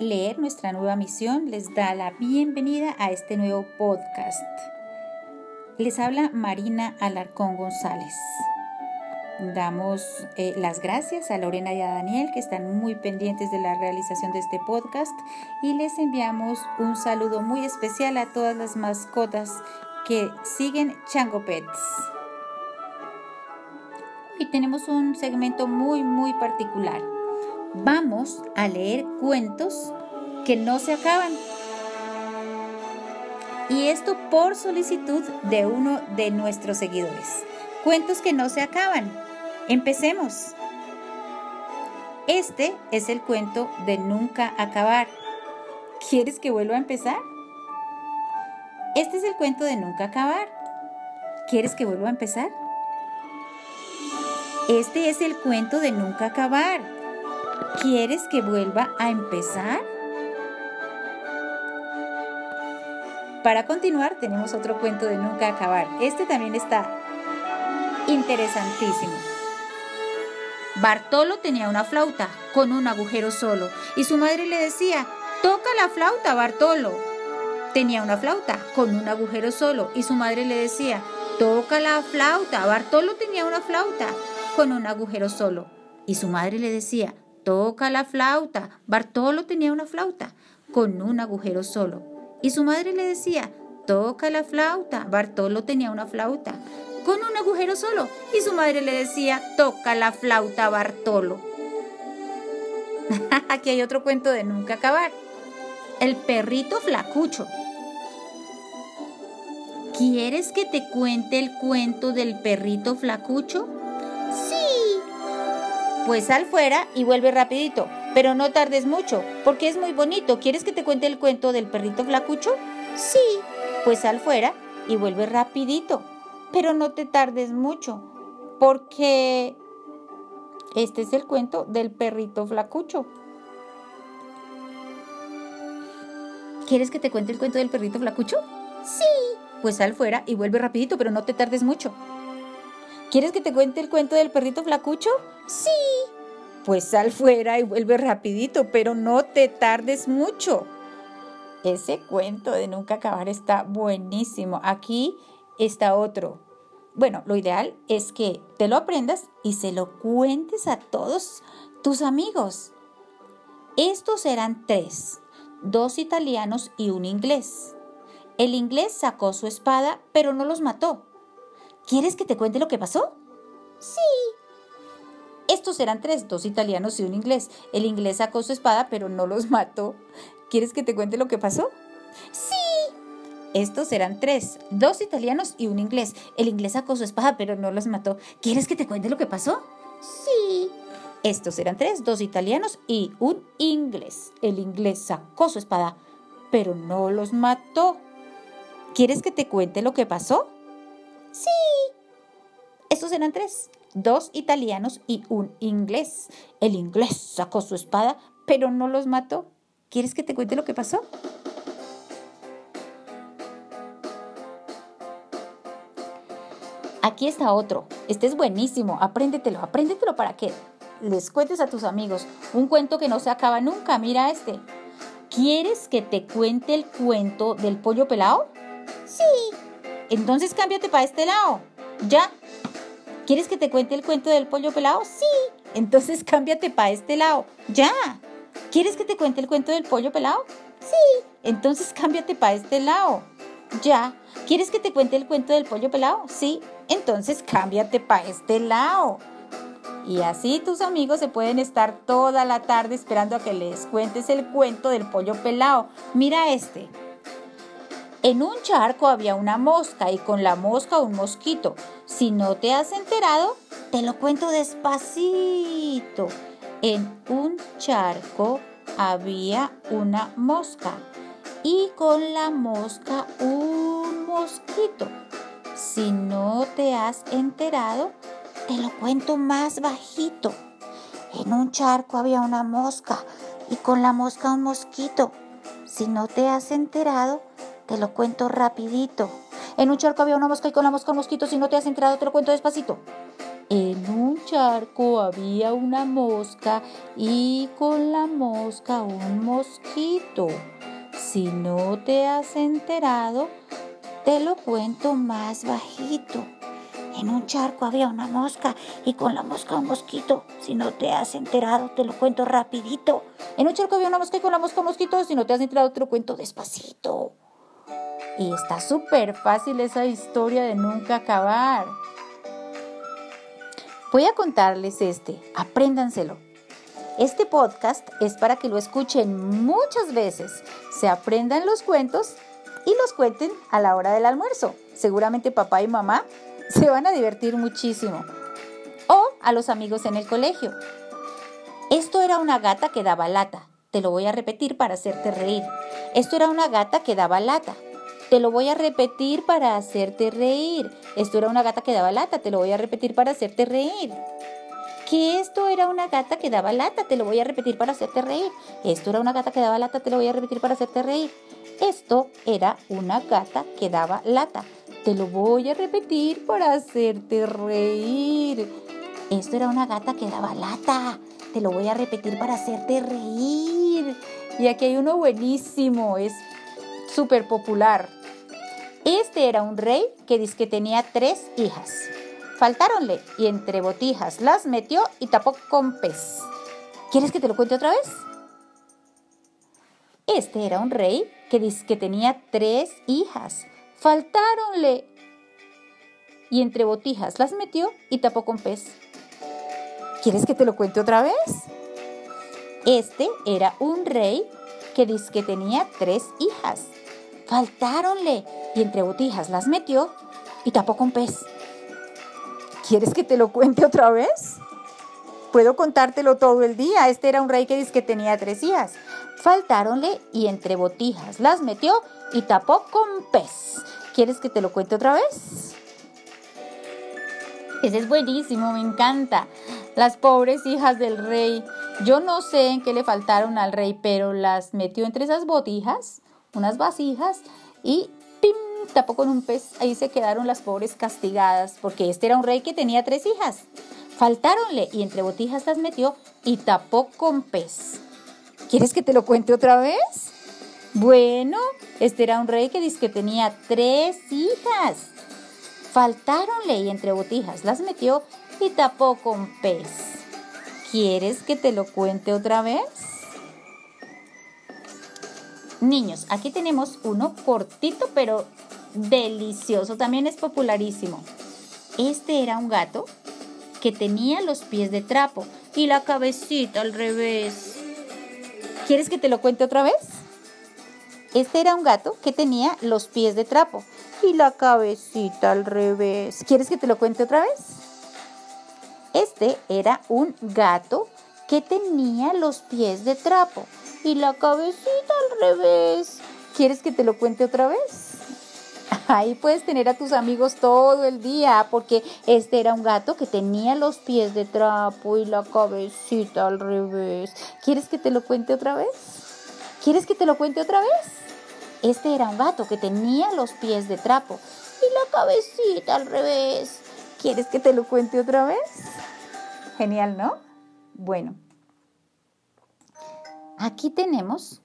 Leer nuestra nueva misión les da la bienvenida a este nuevo podcast. Les habla Marina Alarcón González. Damos eh, las gracias a Lorena y a Daniel que están muy pendientes de la realización de este podcast y les enviamos un saludo muy especial a todas las mascotas que siguen Chango Pets. Hoy tenemos un segmento muy muy particular vamos a leer cuentos que no se acaban. Y esto por solicitud de uno de nuestros seguidores. Cuentos que no se acaban. Empecemos. Este es el cuento de nunca acabar. ¿Quieres que vuelva a empezar? Este es el cuento de nunca acabar. ¿Quieres que vuelva a empezar? Este es el cuento de nunca acabar. ¿Quieres que vuelva a empezar? Para continuar tenemos otro cuento de nunca acabar. Este también está interesantísimo. Bartolo tenía una flauta con un agujero solo y su madre le decía, toca la flauta, Bartolo. Tenía una flauta con un agujero solo y su madre le decía, toca la flauta. Bartolo tenía una flauta con un agujero solo y su madre le decía, toca la flauta. Bartolo tenía una flauta con un agujero solo. Y su madre le decía, toca la flauta. Bartolo tenía una flauta con un agujero solo. Y su madre le decía, toca la flauta, Bartolo. Aquí hay otro cuento de nunca acabar. El perrito flacucho. ¿Quieres que te cuente el cuento del perrito flacucho? Pues sal fuera y vuelve rapidito, pero no tardes mucho, porque es muy bonito. ¿Quieres que te cuente el cuento del perrito flacucho? Sí. Pues sal fuera y vuelve rapidito, pero no te tardes mucho, porque este es el cuento del perrito flacucho. ¿Quieres que te cuente el cuento del perrito flacucho? Sí. Pues sal fuera y vuelve rapidito, pero no te tardes mucho. ¿Quieres que te cuente el cuento del perrito flacucho? Sí. Pues sal fuera y vuelve rapidito, pero no te tardes mucho. Ese cuento de nunca acabar está buenísimo. Aquí está otro. Bueno, lo ideal es que te lo aprendas y se lo cuentes a todos tus amigos. Estos eran tres, dos italianos y un inglés. El inglés sacó su espada, pero no los mató. ¿Quieres que te cuente lo que pasó? Sí. Estos eran tres, dos italianos y un inglés. El inglés sacó su espada, pero no los mató. ¿Quieres que te cuente lo que pasó? Sí. Estos eran tres, dos italianos y un inglés. El inglés sacó su espada, pero no los mató. ¿Quieres que te cuente lo que pasó? Sí. Estos eran tres, dos italianos y un inglés. El inglés sacó su espada, pero no los mató. ¿Quieres que te cuente lo que pasó? Sí. Estos eran tres, dos italianos y un inglés. El inglés sacó su espada, pero no los mató. ¿Quieres que te cuente lo que pasó? Aquí está otro. Este es buenísimo. Apréndetelo, apréndetelo para que les cuentes a tus amigos. Un cuento que no se acaba nunca. Mira este. ¿Quieres que te cuente el cuento del pollo pelado? Sí. Entonces cámbiate para este lado. Ya. ¿Quieres que te cuente el cuento del pollo pelado? Sí. Entonces cámbiate para este lado. Ya. ¿Quieres que te cuente el cuento del pollo pelado? Sí. Entonces cámbiate para este lado. Ya. ¿Quieres que te cuente el cuento del pollo pelado? Sí. Entonces cámbiate para este lado. Y así tus amigos se pueden estar toda la tarde esperando a que les cuentes el cuento del pollo pelado. Mira este. En un charco había una mosca y con la mosca un mosquito. Si no te has enterado, te lo cuento despacito. En un charco había una mosca y con la mosca un mosquito. Si no te has enterado, te lo cuento más bajito. En un charco había una mosca y con la mosca un mosquito. Si no te has enterado, te lo cuento rapidito. En un charco había una mosca y con la mosca un mosquito. Si no te has enterado, te lo cuento despacito. En un charco había una mosca y con la mosca un mosquito. Si no te has enterado, te lo cuento más bajito. En un charco había una mosca y con la mosca un mosquito. Si no te has enterado, te lo cuento rapidito. En un charco había una mosca y con la mosca un mosquito. Si no te has enterado, te lo cuento despacito. Y está súper fácil esa historia de nunca acabar. Voy a contarles este, apréndanselo. Este podcast es para que lo escuchen muchas veces, se aprendan los cuentos y los cuenten a la hora del almuerzo. Seguramente papá y mamá se van a divertir muchísimo. O a los amigos en el colegio. Esto era una gata que daba lata. Te lo voy a repetir para hacerte reír. Esto era una gata que daba lata. Te lo voy a repetir para hacerte reír. Esto era una gata que daba lata. Te lo voy a repetir para hacerte reír. Que esto era una gata que daba lata. Te lo voy a repetir para hacerte reír. Esto era una gata que daba lata. Te lo voy a repetir para hacerte reír. Esto era una gata que daba lata. Te lo voy a repetir para hacerte reír. Esto era una gata que daba lata. Te lo voy a repetir para hacerte reír. Y aquí hay uno buenísimo. Es súper popular. Este era un rey que dice que tenía tres hijas. Faltáronle y entre botijas las metió y tapó con pez. ¿Quieres que te lo cuente otra vez? Este era un rey que dice que tenía tres hijas. Faltáronle y entre botijas las metió y tapó con pez. ¿Quieres que te lo cuente otra vez? Este era un rey que dice que tenía tres hijas. Faltáronle y entre botijas las metió y tapó con pez. ¿Quieres que te lo cuente otra vez? Puedo contártelo todo el día. Este era un rey que dice que tenía tres hijas. Faltáronle y entre botijas las metió y tapó con pez. ¿Quieres que te lo cuente otra vez? Ese es buenísimo, me encanta. Las pobres hijas del rey. Yo no sé en qué le faltaron al rey, pero las metió entre esas botijas, unas vasijas, y ¡pim! tapó con un pez. Ahí se quedaron las pobres castigadas, porque este era un rey que tenía tres hijas. Faltáronle y entre botijas las metió y tapó con pez. ¿Quieres que te lo cuente otra vez? Bueno, este era un rey que dice que tenía tres hijas. Faltáronle y entre botijas las metió y tapó con pez. ¿Quieres que te lo cuente otra vez? Niños, aquí tenemos uno cortito pero delicioso, también es popularísimo. Este era un gato que tenía los pies de trapo y la cabecita al revés. ¿Quieres que te lo cuente otra vez? Este era un gato que tenía los pies de trapo y la cabecita al revés. ¿Quieres que te lo cuente otra vez? Este era un gato que tenía los pies de trapo y la cabecita al revés. ¿Quieres que te lo cuente otra vez? Ahí puedes tener a tus amigos todo el día, porque este era un gato que tenía los pies de trapo y la cabecita al revés. ¿Quieres que te lo cuente otra vez? ¿Quieres que te lo cuente otra vez? Este era un gato que tenía los pies de trapo y la cabecita al revés. ¿Quieres que te lo cuente otra vez? Genial, ¿no? Bueno, Aquí tenemos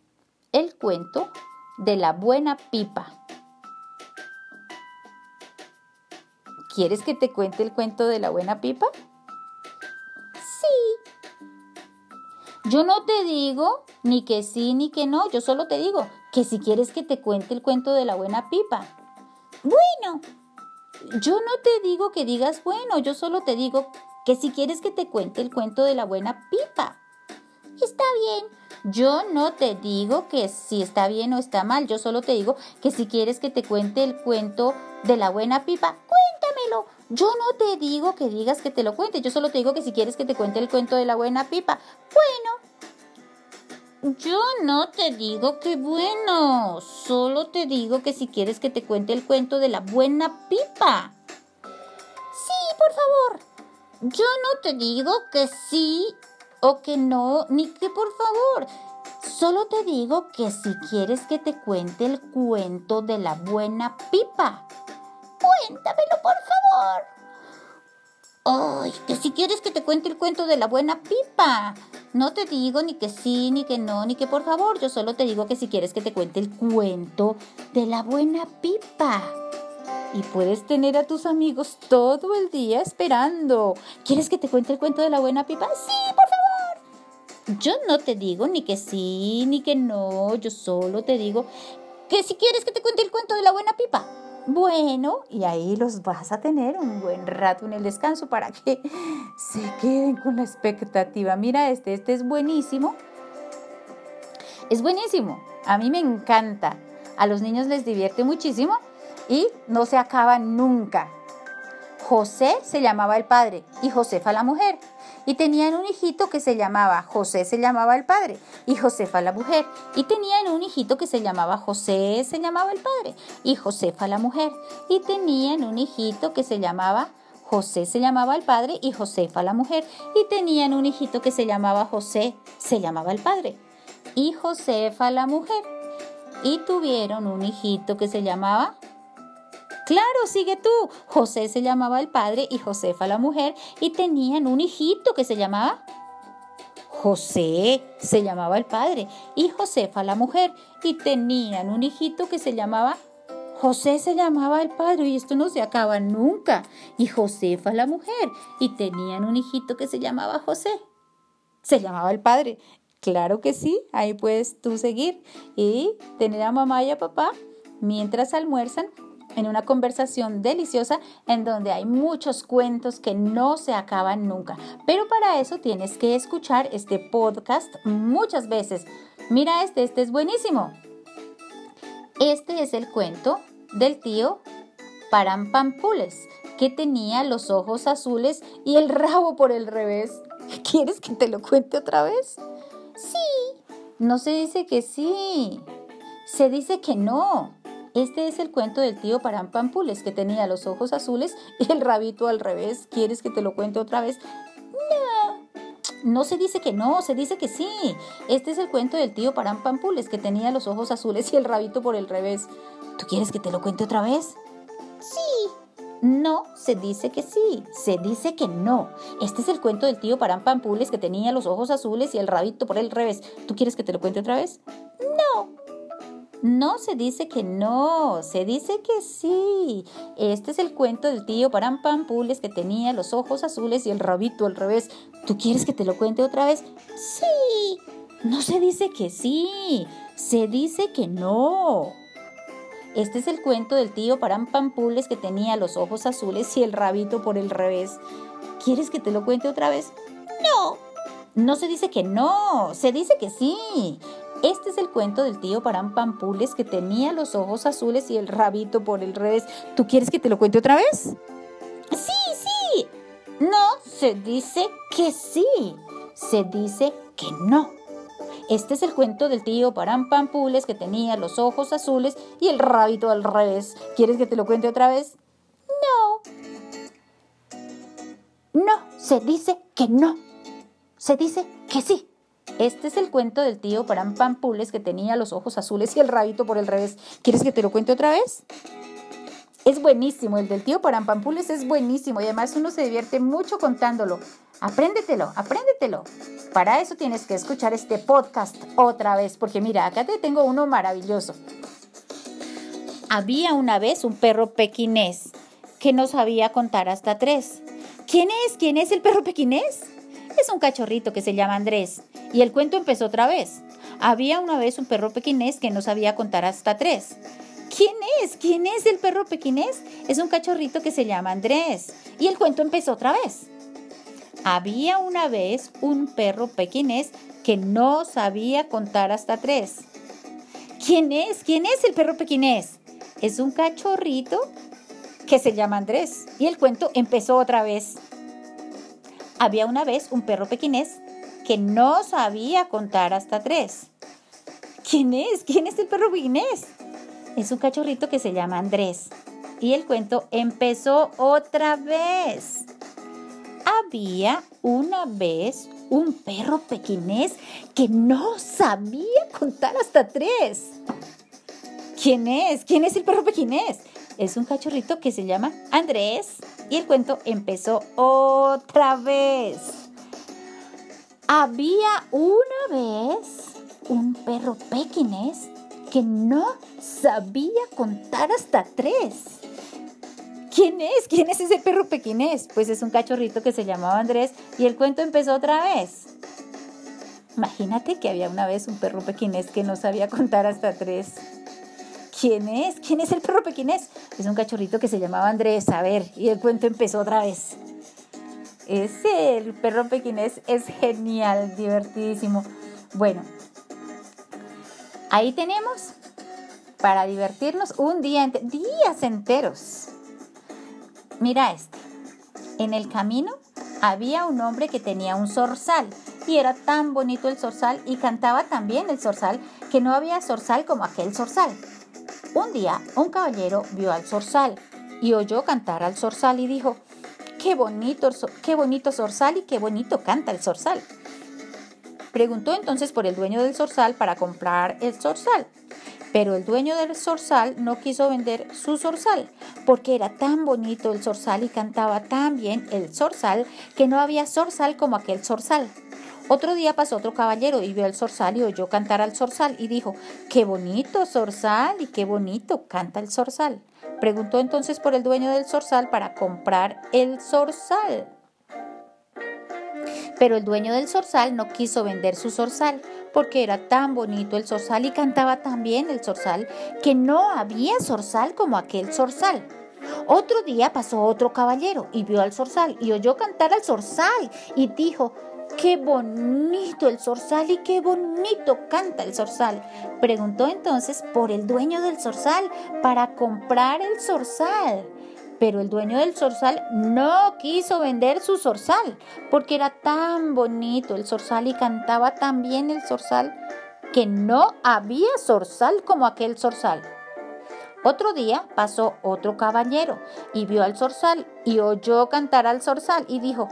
el cuento de la buena pipa. ¿Quieres que te cuente el cuento de la buena pipa? Sí. Yo no te digo ni que sí ni que no, yo solo te digo que si quieres que te cuente el cuento de la buena pipa. Bueno. Yo no te digo que digas bueno, yo solo te digo que si quieres que te cuente el cuento de la buena pipa. Está bien, yo no te digo que si está bien o está mal, yo solo te digo que si quieres que te cuente el cuento de la buena pipa, cuéntamelo. Yo no te digo que digas que te lo cuente, yo solo te digo que si quieres que te cuente el cuento de la buena pipa. Bueno, yo no te digo que bueno, solo te digo que si quieres que te cuente el cuento de la buena pipa. Sí, por favor. Yo no te digo que sí o que no, ni que por favor. Solo te digo que si quieres que te cuente el cuento de la buena pipa, cuéntamelo por favor. Ay, que si quieres que te cuente el cuento de la buena pipa. No te digo ni que sí, ni que no, ni que por favor. Yo solo te digo que si quieres que te cuente el cuento de la buena pipa. Y puedes tener a tus amigos todo el día esperando. ¿Quieres que te cuente el cuento de la buena pipa? Sí, por favor. Yo no te digo ni que sí, ni que no. Yo solo te digo que si quieres que te cuente el cuento de la buena pipa. Bueno, y ahí los vas a tener un buen rato en el descanso para que se queden con la expectativa. Mira este, este es buenísimo. Es buenísimo. A mí me encanta. A los niños les divierte muchísimo y no se acaba nunca. José se llamaba el padre y Josefa la mujer. Y tenían un hijito que se llamaba José, se llamaba el padre, y Josefa la mujer. Y tenían un hijito que se llamaba José, se llamaba el padre, y Josefa la mujer. Y tenían un hijito que se llamaba José, se llamaba el padre, y Josefa la mujer. Y tenían un hijito que se llamaba José, se llamaba el padre, y Josefa la mujer. Y tuvieron un hijito que se llamaba Claro, sigue tú. José se llamaba el padre y Josefa la mujer y tenían un hijito que se llamaba José se llamaba el padre y Josefa la mujer y tenían un hijito que se llamaba José se llamaba el padre y esto no se acaba nunca y Josefa la mujer y tenían un hijito que se llamaba José. Se llamaba el padre. Claro que sí, ahí puedes tú seguir y tener a mamá y a papá mientras almuerzan en una conversación deliciosa en donde hay muchos cuentos que no se acaban nunca. Pero para eso tienes que escuchar este podcast muchas veces. Mira este, este es buenísimo. Este es el cuento del tío Parampampules, que tenía los ojos azules y el rabo por el revés. ¿Quieres que te lo cuente otra vez? Sí. No se dice que sí. Se dice que no. Este es el cuento del tío Parampampules que tenía los ojos azules y el rabito al revés. ¿Quieres que te lo cuente otra vez? No. No se dice que no, se dice que sí. Este es el cuento del tío Parampampules que tenía los ojos azules y el rabito por el revés. ¿Tú quieres que te lo cuente otra vez? Sí. No, se dice que sí, se dice que no. Este es el cuento del tío Parampampules que tenía los ojos azules y el rabito por el revés. ¿Tú quieres que te lo cuente otra vez? No. No se dice que no, se dice que sí. Este es el cuento del tío Parampampules que tenía los ojos azules y el rabito al revés. ¿Tú quieres que te lo cuente otra vez? Sí. No se dice que sí, se dice que no. Este es el cuento del tío Parampampules que tenía los ojos azules y el rabito por el revés. ¿Quieres que te lo cuente otra vez? No. No se dice que no, se dice que sí. Este es el cuento del tío Parampampules que tenía los ojos azules y el rabito por el revés. ¿Tú quieres que te lo cuente otra vez? Sí, sí. No, se dice que sí. Se dice que no. Este es el cuento del tío Parampampules que tenía los ojos azules y el rabito al revés. ¿Quieres que te lo cuente otra vez? No. No, se dice que no. Se dice que sí. Este es el cuento del tío Parampampules que tenía los ojos azules y el rabito por el revés. ¿Quieres que te lo cuente otra vez? Es buenísimo, el del tío Parampampules es buenísimo y además uno se divierte mucho contándolo. Apréndetelo, apréndetelo. Para eso tienes que escuchar este podcast otra vez, porque mira, acá te tengo uno maravilloso. Había una vez un perro pequinés que no sabía contar hasta tres. ¿Quién es? ¿Quién es el perro pequinés? Es un cachorrito que se llama Andrés. Y el cuento empezó otra vez. Había una vez un perro pequinés que no sabía contar hasta tres. ¿Quién es? ¿Quién es el perro pequinés? Es un cachorrito que se llama Andrés. Y el cuento empezó otra vez. Había una vez un perro pequinés que no sabía contar hasta tres. ¿Quién es? ¿Quién es el perro pequinés? Es un cachorrito que se llama Andrés. Y el cuento empezó otra vez. Había una vez un perro pequinés que no sabía contar hasta tres. ¿Quién es? ¿Quién es el perro pequinés? Es un cachorrito que se llama Andrés. Y el cuento empezó otra vez. Había una vez un perro pequinés que no sabía contar hasta tres. ¿Quién es? ¿Quién es el perro pequinés? Es un cachorrito que se llama Andrés. Y el cuento empezó otra vez. Había una vez un perro pequinés que no sabía contar hasta tres. ¿Quién es? ¿Quién es ese perro pequinés? Pues es un cachorrito que se llamaba Andrés y el cuento empezó otra vez. Imagínate que había una vez un perro pequinés que no sabía contar hasta tres. ¿Quién es? ¿Quién es el perro pequinés? Es un cachorrito que se llamaba Andrés. A ver, y el cuento empezó otra vez. Ese, el perro pequinés, es genial, divertidísimo. Bueno, ahí tenemos para divertirnos un día, días enteros. Mira este. En el camino había un hombre que tenía un zorzal y era tan bonito el zorzal y cantaba tan bien el zorzal que no había zorzal como aquel zorzal. Un día un caballero vio al zorzal y oyó cantar al zorzal y dijo, qué bonito, qué bonito zorzal y qué bonito canta el zorzal. Preguntó entonces por el dueño del zorzal para comprar el zorzal. Pero el dueño del zorzal no quiso vender su zorzal, porque era tan bonito el zorzal y cantaba tan bien el zorzal que no había zorzal como aquel zorzal. Otro día pasó otro caballero y vio el zorzal y oyó cantar al zorzal y dijo, qué bonito zorzal y qué bonito canta el zorzal. Preguntó entonces por el dueño del zorzal para comprar el zorzal. Pero el dueño del zorzal no quiso vender su zorzal porque era tan bonito el zorzal y cantaba tan bien el zorzal que no había zorzal como aquel zorzal. Otro día pasó otro caballero y vio al zorzal y oyó cantar al zorzal y dijo, Qué bonito el zorzal y qué bonito canta el zorzal. Preguntó entonces por el dueño del zorzal para comprar el zorzal. Pero el dueño del zorzal no quiso vender su zorzal porque era tan bonito el zorzal y cantaba tan bien el zorzal que no había zorzal como aquel zorzal. Otro día pasó otro caballero y vio al zorzal y oyó cantar al zorzal y dijo,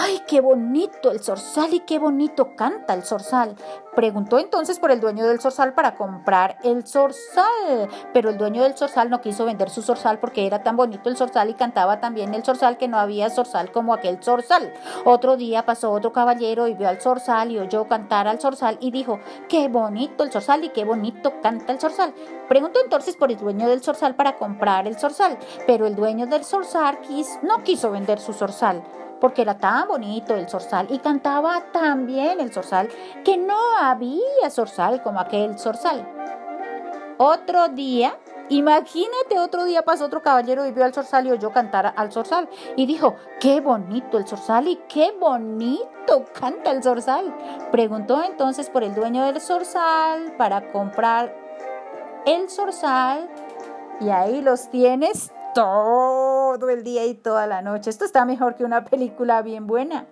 ¡Ay, qué bonito el zorzal y qué bonito canta el zorzal! Preguntó entonces por el dueño del zorzal para comprar el zorzal, pero el dueño del zorzal no quiso vender su zorzal porque era tan bonito el zorzal y cantaba tan bien el zorzal que no había zorzal como aquel zorzal. Otro día pasó otro caballero y vio al zorzal y oyó cantar al zorzal y dijo, ¡qué bonito el zorzal y qué bonito canta el zorzal! Preguntó entonces por el dueño del zorzal para comprar el zorzal, pero el dueño del zorzal no quiso vender su zorzal porque era tan bonito el zorzal y cantaba tan bien el zorzal que no había zorzal como aquel zorzal. Otro día, imagínate, otro día pasó otro caballero y vio al zorzal y oyó cantar al zorzal y dijo, qué bonito el zorzal y qué bonito canta el zorzal. Preguntó entonces por el dueño del zorzal para comprar el zorzal y ahí los tienes todo el día y toda la noche. Esto está mejor que una película bien buena.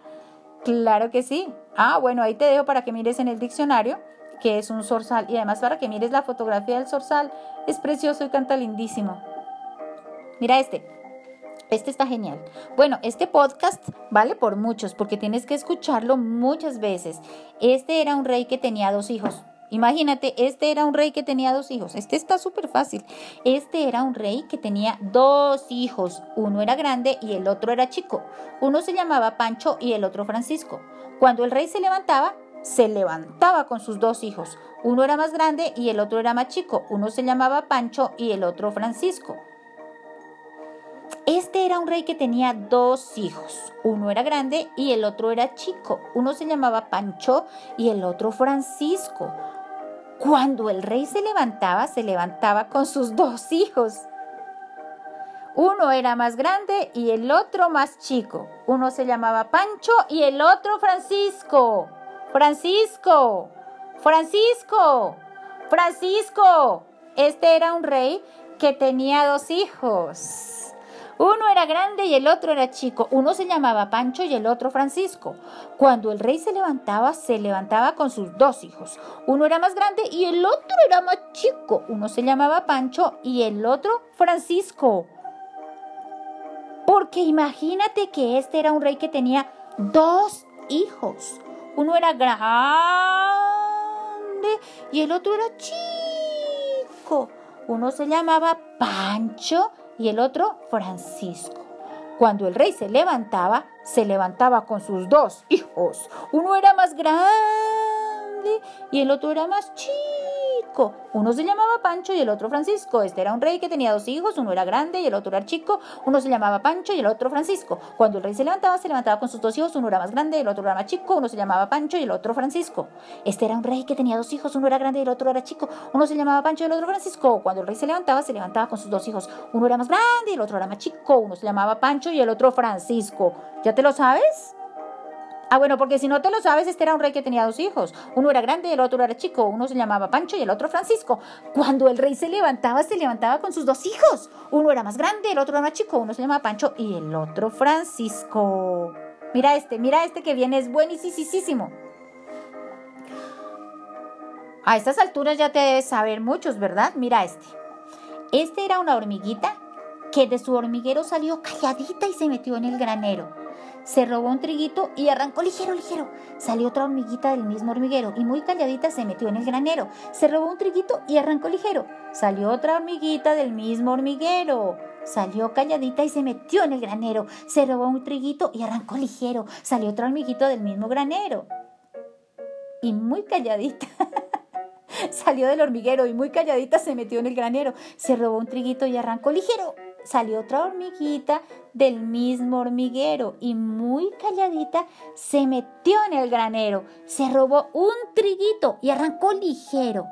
Claro que sí. Ah, bueno, ahí te dejo para que mires en el diccionario que es un zorzal y además para que mires la fotografía del zorzal. Es precioso y canta lindísimo. Mira este. Este está genial. Bueno, este podcast vale por muchos porque tienes que escucharlo muchas veces. Este era un rey que tenía dos hijos. Imagínate, este era un rey que tenía dos hijos. Este está súper fácil. Este era un rey que tenía dos hijos. Uno era grande y el otro era chico. Uno se llamaba Pancho y el otro Francisco. Cuando el rey se levantaba, se levantaba con sus dos hijos. Uno era más grande y el otro era más chico. Uno se llamaba Pancho y el otro Francisco. Este era un rey que tenía dos hijos. Uno era grande y el otro era chico. Uno se llamaba Pancho y el otro Francisco. Cuando el rey se levantaba, se levantaba con sus dos hijos. Uno era más grande y el otro más chico. Uno se llamaba Pancho y el otro Francisco. Francisco. Francisco. Francisco. Este era un rey que tenía dos hijos. Uno era grande y el otro era chico. Uno se llamaba Pancho y el otro Francisco. Cuando el rey se levantaba, se levantaba con sus dos hijos. Uno era más grande y el otro era más chico. Uno se llamaba Pancho y el otro Francisco. Porque imagínate que este era un rey que tenía dos hijos. Uno era grande y el otro era chico. Uno se llamaba Pancho y el otro Francisco. Cuando el rey se levantaba, se levantaba con sus dos hijos. Uno era más grande y el otro era más chico. Uno se llamaba Pancho y el otro Francisco. Este era un rey que tenía dos hijos, uno era grande y el otro era chico. Uno se llamaba Pancho y el otro Francisco. Cuando el rey se levantaba, se levantaba con sus dos hijos, uno era más grande y el otro era más chico. Uno se llamaba Pancho y el otro Francisco. Este era un rey que tenía dos hijos, uno era grande y el otro era chico. Uno se llamaba Pancho y el otro Francisco. Cuando el rey se levantaba, se levantaba con sus dos hijos. Uno era más grande y el otro era más chico. Uno se llamaba Pancho y el otro Francisco. ¿Ya te lo sabes? Ah, bueno, porque si no te lo sabes, este era un rey que tenía dos hijos. Uno era grande y el otro era chico. Uno se llamaba Pancho y el otro Francisco. Cuando el rey se levantaba, se levantaba con sus dos hijos. Uno era más grande, el otro era más chico. Uno se llamaba Pancho y el otro Francisco. Mira este, mira este que viene, es buenísimo. A estas alturas ya te debes saber muchos, ¿verdad? Mira este. Este era una hormiguita que de su hormiguero salió calladita y se metió en el granero. Se robó un triguito y arrancó ligero, ligero. Salió otra hormiguita del mismo hormiguero y muy calladita se metió en el granero. Se robó un triguito y arrancó ligero. Salió otra hormiguita del mismo hormiguero. Salió calladita y se metió en el granero. Se robó un triguito y arrancó ligero. Salió otra hormiguita del mismo granero. Y muy calladita. Salió del hormiguero y muy calladita se metió en el granero. Se robó un triguito y arrancó ligero salió otra hormiguita del mismo hormiguero y muy calladita se metió en el granero, se robó un triguito y arrancó ligero.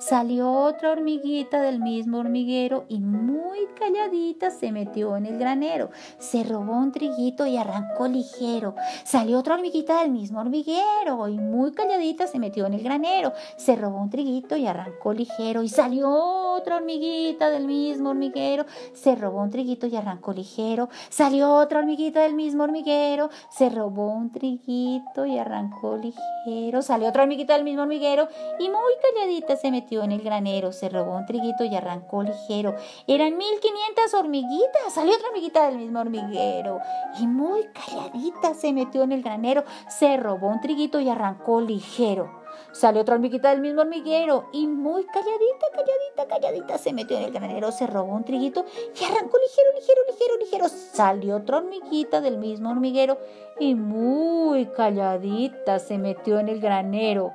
Salió otra hormiguita del mismo hormiguero y muy calladita se metió en el granero. Se robó un triguito y arrancó ligero. Salió otra hormiguita del mismo hormiguero y muy calladita se metió en el granero. Se robó un triguito y arrancó ligero. Y salió otra hormiguita del mismo hormiguero. Se robó un triguito y arrancó ligero. Salió otra hormiguita del mismo hormiguero. Se robó un triguito y arrancó ligero. Salió otra hormiguita del mismo hormiguero y muy calladita se metió en el granero, se robó un triguito y arrancó ligero. Eran 1500 hormiguitas. Salió otra hormiguita del mismo hormiguero y muy calladita se metió en el granero, se robó un triguito y arrancó ligero. Salió otra hormiguita del mismo hormiguero y muy calladita, calladita, calladita se metió en el granero, se robó un triguito y arrancó ligero, ligero, ligero, ligero. Salió otra hormiguita del mismo hormiguero y muy calladita se metió en el granero.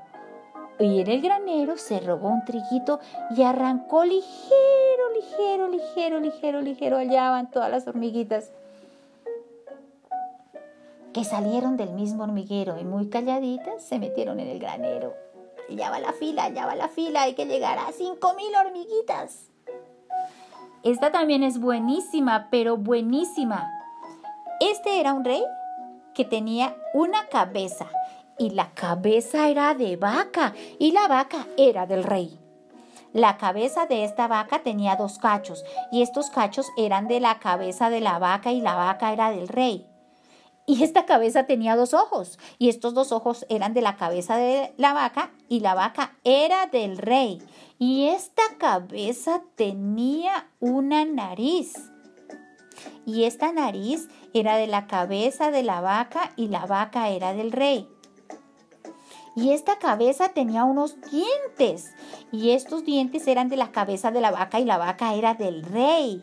Y en el granero se robó un triguito y arrancó ligero, ligero, ligero, ligero, ligero. Allá van todas las hormiguitas que salieron del mismo hormiguero y muy calladitas se metieron en el granero. Ya va la fila, ya va la fila, hay que llegar a cinco mil hormiguitas. Esta también es buenísima, pero buenísima. Este era un rey que tenía una cabeza y la cabeza era de vaca y la vaca era del rey. La cabeza de esta vaca tenía dos cachos y estos cachos eran de la cabeza de la vaca y la vaca era del rey. Y esta cabeza tenía dos ojos y estos dos ojos eran de la cabeza de la vaca y la vaca era del rey. Y esta cabeza tenía una nariz. Y esta nariz era de la cabeza de la vaca y la vaca era del rey y esta cabeza tenía unos dientes y estos dientes eran de la cabeza de la vaca y la vaca era del rey.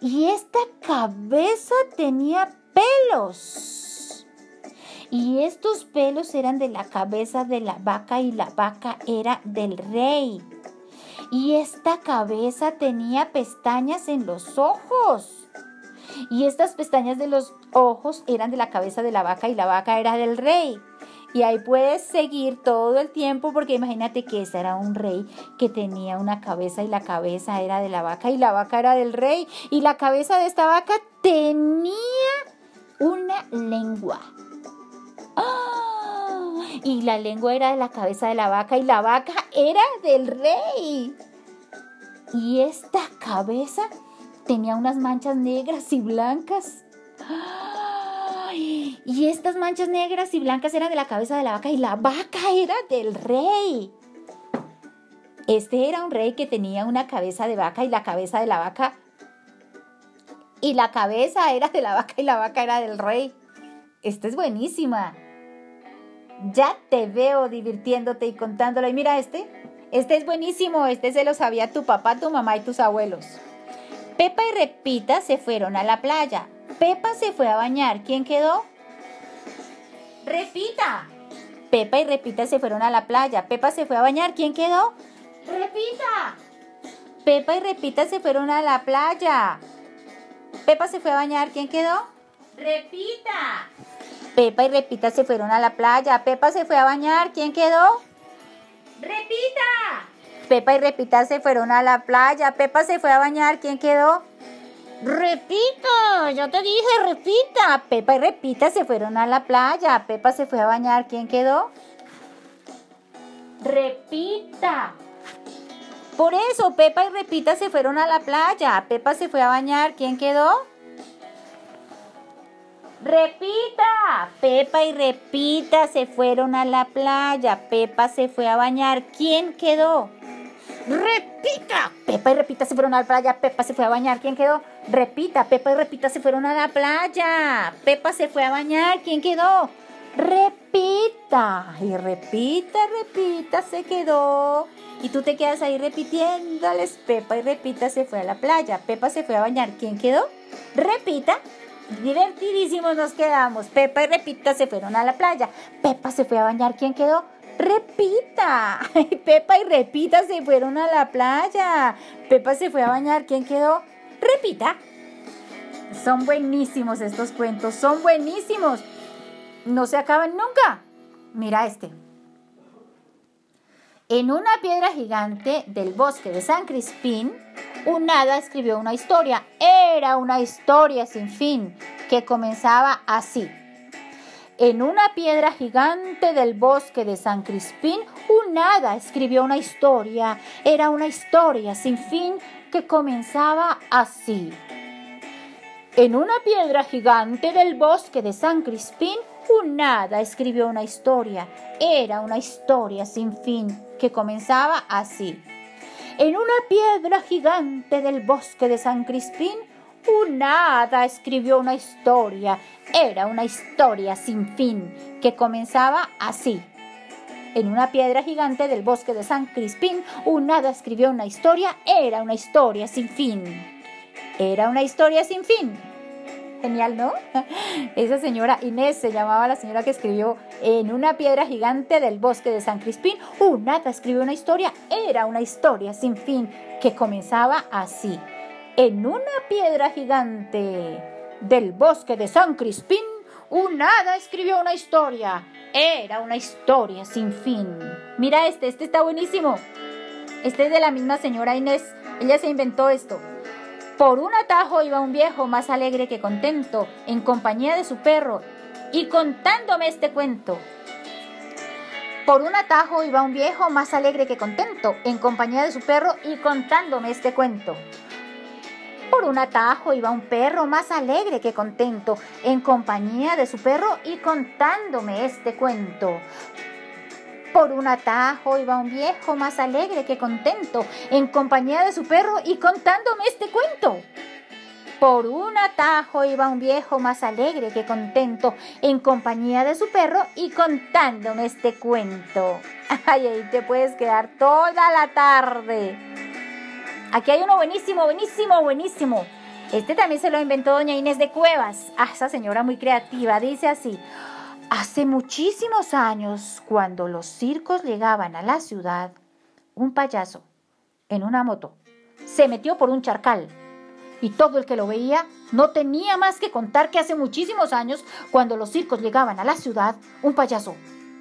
Y esta cabeza tenía pelos. Y estos pelos eran de la cabeza de la vaca y la vaca era del rey. Y esta cabeza tenía pestañas en los ojos. Y estas pestañas de los ojos eran de la cabeza de la vaca y la vaca era del rey. Y ahí puedes seguir todo el tiempo porque imagínate que ese era un rey que tenía una cabeza y la cabeza era de la vaca y la vaca era del rey y la cabeza de esta vaca tenía una lengua. ¡Ah! Y la lengua era de la cabeza de la vaca y la vaca era del rey. Y esta cabeza tenía unas manchas negras y blancas. ¡Ah! Y estas manchas negras y blancas eran de la cabeza de la vaca y la vaca era del rey. Este era un rey que tenía una cabeza de vaca y la cabeza de la vaca y la cabeza era de la vaca y la vaca era del rey. Esta es buenísima. Ya te veo divirtiéndote y contándolo. Y mira este. Este es buenísimo. Este se lo sabía tu papá, tu mamá y tus abuelos. Pepa y Repita se fueron a la playa Pepa se fue a bañar. ¿Quién quedó? Repita. Pepa y Repita se fueron a la playa. Pepa se fue a bañar. ¿Quién quedó? Repita. Pepa y Repita se fueron a la playa. Pepa se fue a bañar. ¿Quién quedó? Repita. Pepa y Repita se fueron a la playa. Pepa se fue a bañar. ¿Quién quedó? Repita. Pepa y Repita se fueron a la playa. Pepa se fue a bañar. ¿Quién quedó? Repito, yo te dije, repita. Pepa y Repita se fueron a la playa. Pepa se fue a bañar. ¿Quién quedó? Repita. Por eso, Pepa y Repita se fueron a la playa. Pepa se fue a bañar. ¿Quién quedó? Repita. Pepa y Repita se fueron a la playa. Pepa se fue a bañar. ¿Quién quedó? Repita. Pepa y Repita se fueron a la playa. Pepa se fue a bañar. ¿Quién quedó? Repita. Pepa y Repita se fueron a la playa. Pepa se fue a bañar. ¿Quién quedó? Repita. Y repita, repita, se quedó. Y tú te quedas ahí repitiéndoles. Pepa y Repita se fue a la playa. Pepa se fue a bañar. ¿Quién quedó? Repita. Divertidísimos nos quedamos. Pepa y Repita se fueron a la playa. Pepa se fue a bañar. ¿Quién quedó? Repita. Pepa y Repita se fueron a la playa. Pepa se fue a bañar. ¿Quién quedó? Repita. Son buenísimos estos cuentos. Son buenísimos. No se acaban nunca. Mira este. En una piedra gigante del bosque de San Crispín, un hada escribió una historia. Era una historia sin fin que comenzaba así. En una piedra gigante del bosque de San Crispín, un hada escribió una historia. Era una historia sin fin que comenzaba así. En una piedra gigante del bosque de San Crispín, un hada escribió una historia. Era una historia sin fin que comenzaba así. En una piedra gigante del bosque de San Crispín, un hada escribió una historia. Era una historia sin fin que comenzaba así. En una piedra gigante del bosque de San Crispín, un hada escribió una historia. Era una historia sin fin. Era una historia sin fin. Genial, ¿no? Esa señora Inés se llamaba la señora que escribió en una piedra gigante del bosque de San Crispín. Un hada escribió una historia. Era una historia sin fin que comenzaba así. En una piedra gigante del bosque de San Crispín, un hada escribió una historia. Era una historia sin fin. Mira este, este está buenísimo. Este es de la misma señora Inés. Ella se inventó esto. Por un atajo iba un viejo más alegre que contento, en compañía de su perro, y contándome este cuento. Por un atajo iba un viejo más alegre que contento, en compañía de su perro, y contándome este cuento. Por un atajo iba un perro más alegre que contento, en compañía de su perro, y contándome este cuento. Por un atajo iba un viejo más alegre que contento, en compañía de su perro y contándome este cuento. Por un atajo iba un viejo más alegre que contento, en compañía de su perro y contándome este cuento. Ay, ahí te puedes quedar toda la tarde. Aquí hay uno buenísimo, buenísimo, buenísimo. Este también se lo inventó doña Inés de Cuevas. Ah, esa señora muy creativa. Dice así. Hace muchísimos años, cuando los circos llegaban a la ciudad, un payaso en una moto se metió por un charcal y todo el que lo veía no tenía más que contar que hace muchísimos años, cuando los circos llegaban a la ciudad, un payaso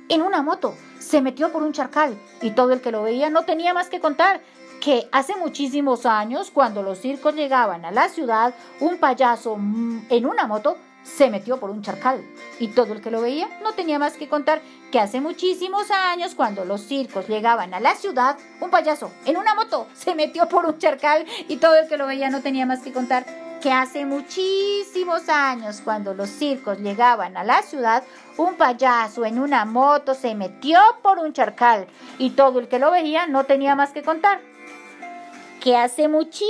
en una moto se metió por un charcal y todo el que lo veía no tenía más que contar que hace muchísimos años, cuando los circos llegaban a la ciudad, un payaso mm, en una moto se metió por un charcal. Y todo el que lo veía no tenía más que contar que hace muchísimos años cuando los circos llegaban a la ciudad, un payaso en una moto se metió por un charcal. Y todo el que lo veía no tenía más que contar que hace muchísimos años cuando los circos llegaban a la ciudad, un payaso en una moto se metió por un charcal. Y todo el que lo veía no tenía más que contar que hace muchísimos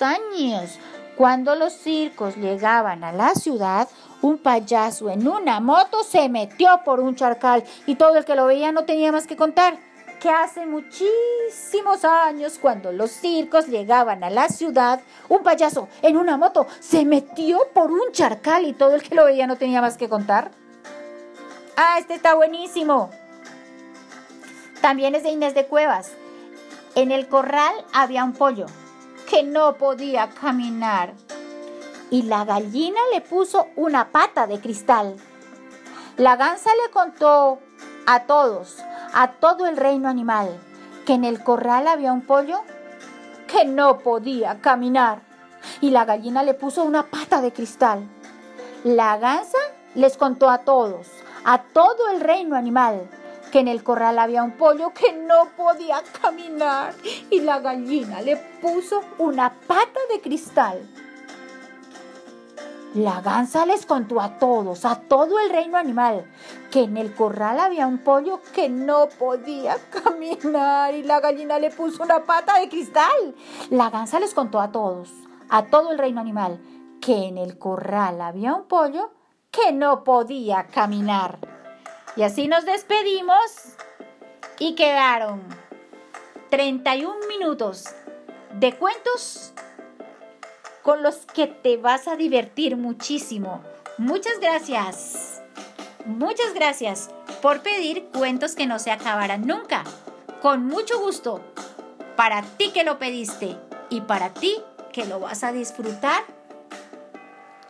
años cuando los circos llegaban a la ciudad, un payaso en una moto se metió por un charcal y todo el que lo veía no tenía más que contar que hace muchísimos años, cuando los circos llegaban a la ciudad, un payaso en una moto se metió por un charcal y todo el que lo veía no tenía más que contar. Ah, este está buenísimo. También es de Inés de Cuevas. En el corral había un pollo que no podía caminar y la gallina le puso una pata de cristal. La gansa le contó a todos, a todo el reino animal, que en el corral había un pollo que no podía caminar y la gallina le puso una pata de cristal. La gansa les contó a todos, a todo el reino animal, que en el corral había un pollo que no podía caminar y la gallina le puso una pata de cristal. La gansa les contó a todos, a todo el reino animal, que en el corral había un pollo que no podía caminar y la gallina le puso una pata de cristal. La gansa les contó a todos, a todo el reino animal, que en el corral había un pollo que no podía caminar. Y así nos despedimos y quedaron 31 minutos de cuentos con los que te vas a divertir muchísimo. Muchas gracias. Muchas gracias por pedir cuentos que no se acabarán nunca. Con mucho gusto. Para ti que lo pediste y para ti que lo vas a disfrutar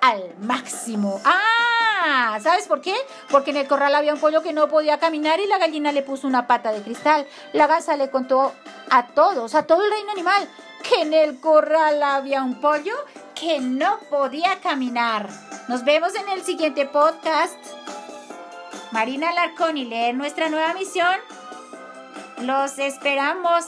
al máximo. ¡Ah! ¿Sabes por qué? Porque en el corral había un pollo que no podía caminar y la gallina le puso una pata de cristal. La gasa le contó a todos, a todo el reino animal, que en el corral había un pollo que no podía caminar. Nos vemos en el siguiente podcast. Marina Larcón y leer nuestra nueva misión. Los esperamos.